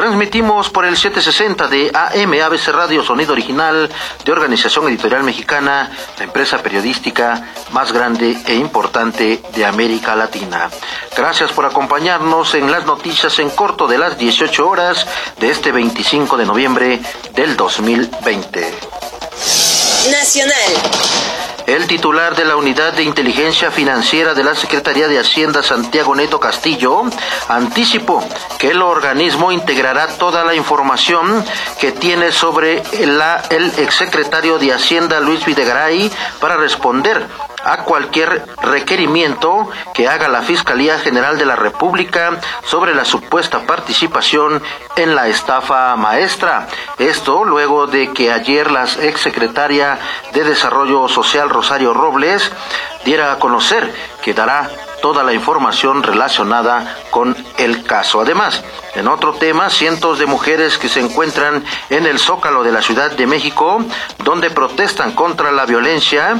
Transmitimos por el 760 de AM ABC Radio Sonido Original de Organización Editorial Mexicana, la empresa periodística más grande e importante de América Latina. Gracias por acompañarnos en las noticias en corto de las 18 horas de este 25 de noviembre del 2020. Nacional. Titular de la Unidad de Inteligencia Financiera de la Secretaría de Hacienda, Santiago Neto Castillo, anticipó que el organismo integrará toda la información que tiene sobre la, el exsecretario de Hacienda, Luis Videgaray, para responder a cualquier requerimiento que haga la Fiscalía General de la República sobre la supuesta participación en la estafa maestra. Esto luego de que ayer la exsecretaria de Desarrollo Social Rosario Robles diera a conocer que dará toda la información relacionada con el caso. Además, en otro tema, cientos de mujeres que se encuentran en el Zócalo de la Ciudad de México, donde protestan contra la violencia,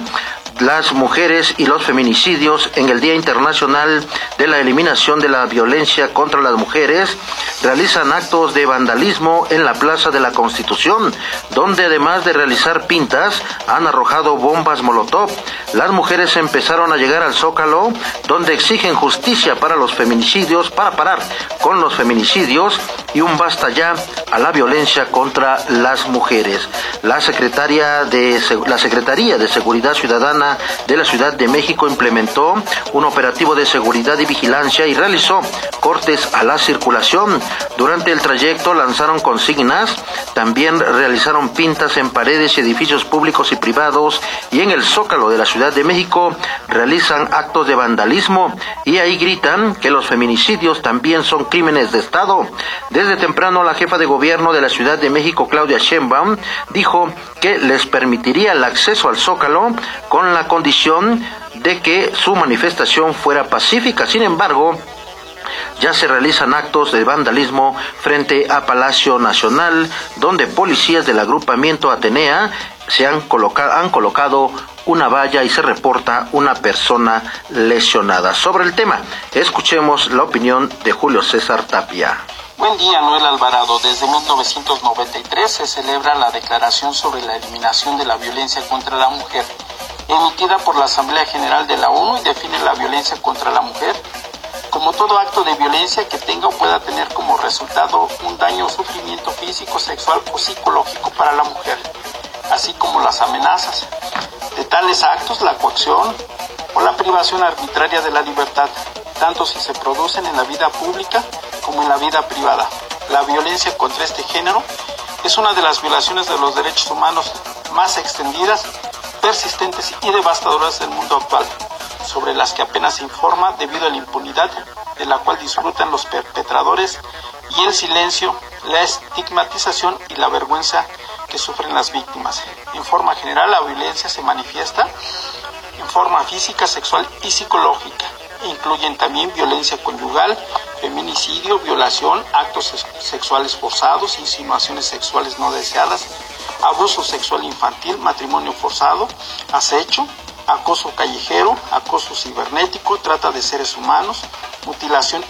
las mujeres y los feminicidios en el Día Internacional de la Eliminación de la Violencia contra las Mujeres, realizan actos de vandalismo en la Plaza de la Constitución, donde además de realizar pintas, han arrojado bombas Molotov. Las mujeres empezaron a llegar al Zócalo, donde exigen justicia para los feminicidios, para parar con los feminicidios y un basta ya a la violencia contra las mujeres. La secretaria de la Secretaría de Seguridad Ciudadana de la Ciudad de México implementó un operativo de seguridad y vigilancia y realizó cortes a la circulación. Durante el trayecto lanzaron consignas, también realizaron pintas en paredes y edificios públicos y privados y en el Zócalo de la Ciudad de México realizan actos de vandalismo y ahí gritan que los feminicidios también son crímenes de Estado. Desde temprano la jefa de gobierno de la Ciudad de México, Claudia Sheinbaum, dijo que les permitiría el acceso al Zócalo con la condición de que su manifestación fuera pacífica. Sin embargo, ya se realizan actos de vandalismo frente a Palacio Nacional, donde policías del agrupamiento Atenea se han, colocado, han colocado una valla y se reporta una persona lesionada. Sobre el tema, escuchemos la opinión de Julio César Tapia. Buen día, Noel Alvarado. Desde 1993 se celebra la Declaración sobre la Eliminación de la Violencia contra la Mujer, emitida por la Asamblea General de la ONU y define la violencia contra la mujer como todo acto de violencia que tenga o pueda tener como resultado un daño o sufrimiento físico, sexual o psicológico para la mujer, así como las amenazas. De tales actos, la coacción o la privación arbitraria de la libertad, tanto si se producen en la vida pública como en la vida privada. La violencia contra este género es una de las violaciones de los derechos humanos más extendidas, persistentes y devastadoras del mundo actual, sobre las que apenas se informa debido a la impunidad de la cual disfrutan los perpetradores y el silencio, la estigmatización y la vergüenza que sufren las víctimas. En forma general, la violencia se manifiesta en forma física, sexual y psicológica. incluyen también violencia conyugal, feminicidio, violación, actos sexuales forzados, insinuaciones sexuales no deseadas, abuso sexual infantil, matrimonio forzado, acecho, acoso callejero, acoso cibernético, trata de seres humanos, mutilación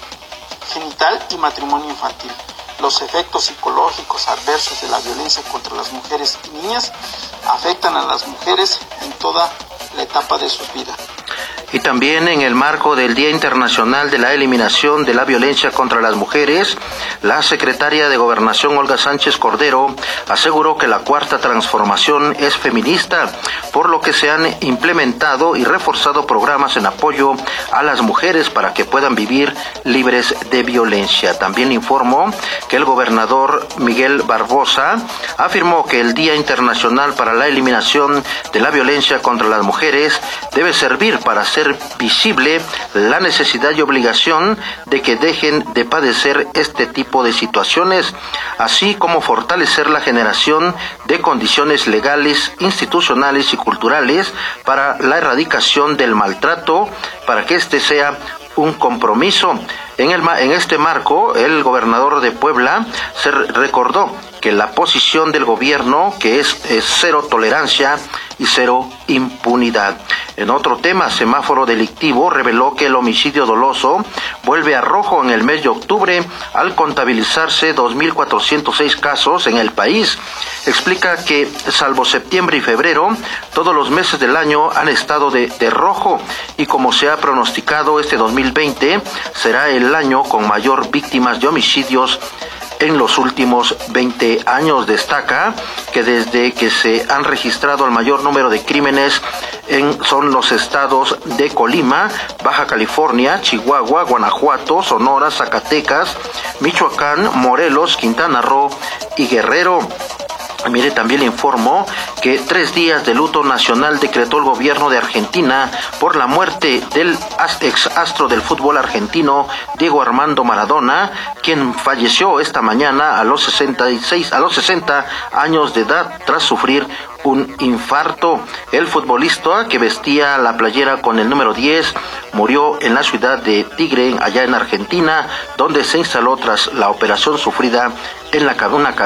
genital y matrimonio infantil. Los efectos psicológicos adversos de la violencia contra las mujeres y niñas afectan a las mujeres en toda la etapa de su vida y también en el marco del Día Internacional de la Eliminación de la Violencia contra las Mujeres, la secretaria de Gobernación Olga Sánchez Cordero aseguró que la cuarta transformación es feminista, por lo que se han implementado y reforzado programas en apoyo a las mujeres para que puedan vivir libres de violencia. También informó que el gobernador Miguel Barbosa afirmó que el Día Internacional para la Eliminación de la Violencia contra las Mujeres debe servir para hacer visible la necesidad y obligación de que dejen de padecer este tipo de situaciones, así como fortalecer la generación de condiciones legales, institucionales y culturales para la erradicación del maltrato, para que éste sea un compromiso. En este marco, el gobernador de Puebla se recordó que la posición del gobierno, que es, cero tolerancia y cero impunidad. En otro tema, semáforo delictivo reveló que el homicidio doloso vuelve a rojo en el mes de octubre al contabilizarse 2.406 casos en el país. Explica que, salvo septiembre y febrero, todos los meses del año han estado de, de rojo y como se ha pronosticado, este 2020 será el año con mayor víctimas de homicidios en los últimos 20 años. Destaca que desde que se han registrado el mayor número de crímenes en, son los estados de Colima, Baja California, Chihuahua, Guanajuato, Sonora, Zacatecas, Michoacán, Morelos, Quintana Roo y Guerrero. Mire, también le informo que tres días de luto nacional decretó el gobierno de Argentina por la muerte del ex astro del fútbol argentino Diego Armando Maradona, quien falleció esta mañana a los 66 a los 60 años de edad tras sufrir un infarto. El futbolista que vestía la playera con el número 10 murió en la ciudad de Tigre, allá en Argentina, donde se instaló tras la operación sufrida en la,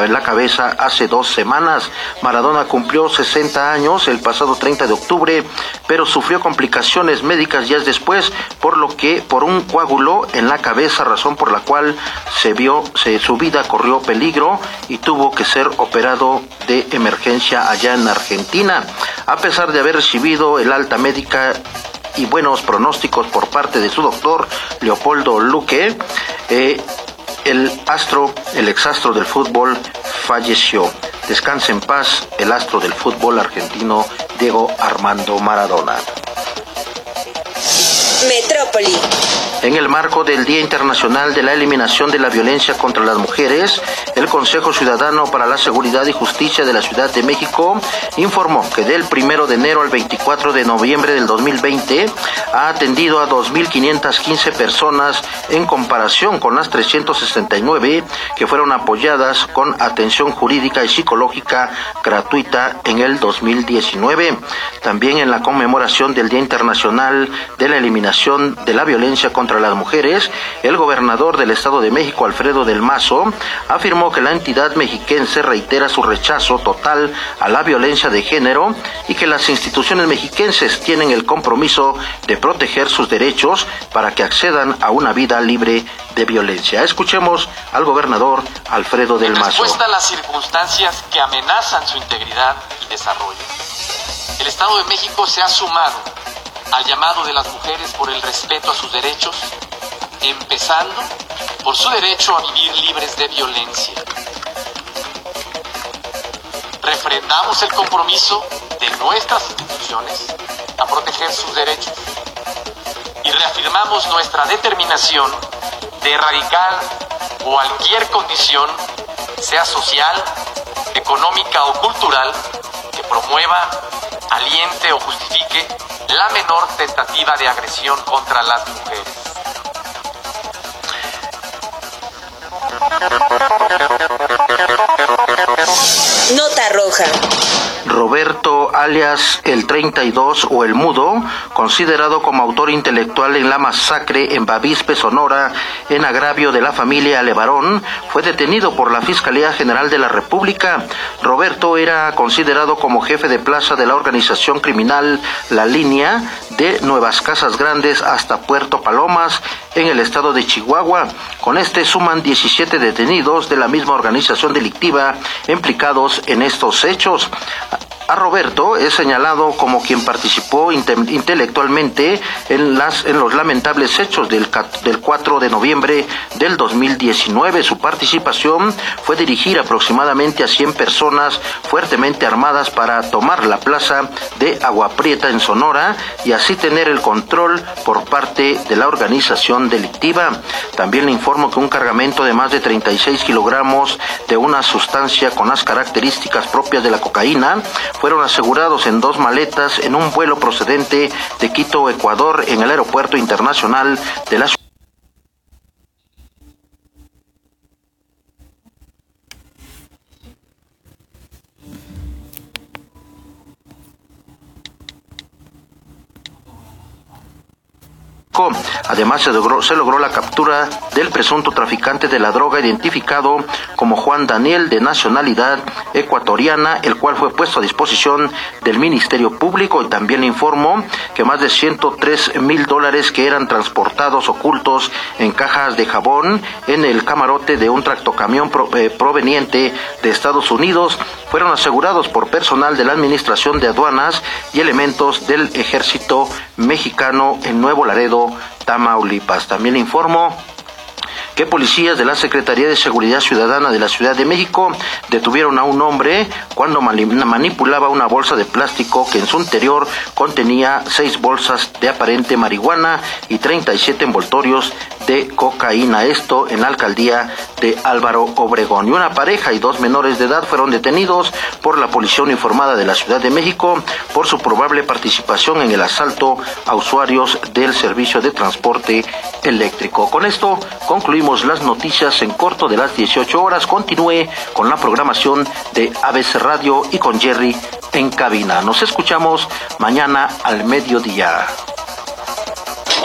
en la cabeza hace dos semanas. Maradona cumplió 60 años el pasado 30 de octubre, pero sufrió complicaciones médicas días después, por lo que por un coágulo en la cabeza, razón por la cual se vio, se, su vida corrió peligro y tuvo que ser operado de emergencia allá en Argentina. A pesar de haber recibido el alta médica y buenos pronósticos por parte de su doctor Leopoldo Luque, eh, el astro, el exastro del fútbol, falleció. Descanse en paz el astro del fútbol argentino Diego Armando Maradona. Metrópoli. En el marco del Día Internacional de la Eliminación de la Violencia contra las Mujeres, el Consejo Ciudadano para la Seguridad y Justicia de la Ciudad de México informó que del 1 de enero al 24 de noviembre del 2020 ha atendido a 2.515 personas en comparación con las 369 que fueron apoyadas con atención jurídica y psicológica gratuita en el 2019. También en la conmemoración del Día Internacional de la Eliminación de la Violencia contra las mujeres, el gobernador del Estado de México, Alfredo del Mazo, afirmó que la entidad mexiquense reitera su rechazo total a la violencia de género y que las instituciones mexiquenses tienen el compromiso de proteger sus derechos para que accedan a una vida libre de violencia. Escuchemos al gobernador Alfredo del Mazo. respuesta a las circunstancias que amenazan su integridad y desarrollo, el Estado de México se ha sumado al llamado de las mujeres por el respeto a sus derechos, empezando por su derecho a vivir libres de violencia. Refrendamos el compromiso de nuestras instituciones a proteger sus derechos y reafirmamos nuestra determinación de erradicar cualquier condición, sea social, económica o cultural, que promueva, aliente o justifique la menor tentativa de agresión contra las mujeres. Nota roja. Roberto alias el 32 o el Mudo, considerado como autor intelectual en la masacre en Bavispe, Sonora, en agravio de la familia Levarón, fue detenido por la Fiscalía General de la República. Roberto era considerado como jefe de plaza de la organización criminal La Línea de Nuevas Casas Grandes hasta Puerto Palomas, en el estado de Chihuahua. Con este suman 17 detenidos de la misma organización delictiva implicados en estos hechos. A Roberto es señalado como quien participó intelectualmente en, los lamentables hechos del, del 4 de noviembre del 2019. Su participación fue dirigir aproximadamente a 100 personas fuertemente armadas para tomar la plaza de Agua Prieta en Sonora y así tener el control por parte de la organización delictiva. También le informo que un cargamento de más de 36 kilogramos de una sustancia con las características propias de la cocaína fueron asegurados en dos maletas en un vuelo procedente de Quito, Ecuador, en el aeropuerto internacional de la ciudad. Además, se logró, la captura del presunto traficante de la droga identificado como Juan Daniel de nacionalidad ecuatoriana, el cual fue puesto a disposición del Ministerio Público. Y también informó que más de 103 mil dólares que eran transportados ocultos en cajas de jabón en el camarote de un tractocamión eh, proveniente de Estados Unidos fueron asegurados por personal de la Administración de Aduanas y elementos del Ejército Mexicano en Nuevo Laredo, Tamaulipas. También informó que policías de la Secretaría de Seguridad Ciudadana de la Ciudad de México detuvieron a un hombre cuando manipulaba una bolsa de plástico que en su interior contenía seis bolsas de aparente marihuana y 37 envoltorios de cocaína. Esto en la alcaldía de Álvaro Obregón. Y una pareja y dos menores de edad fueron detenidos por la Policía Uniformada de la Ciudad de México por su probable participación en el asalto a usuarios del servicio de transporte eléctrico. Con esto concluimos las noticias en corto de las 18 horas. Continúe con la programación de ABC Radio y con Jerry en cabina. Nos escuchamos mañana al mediodía.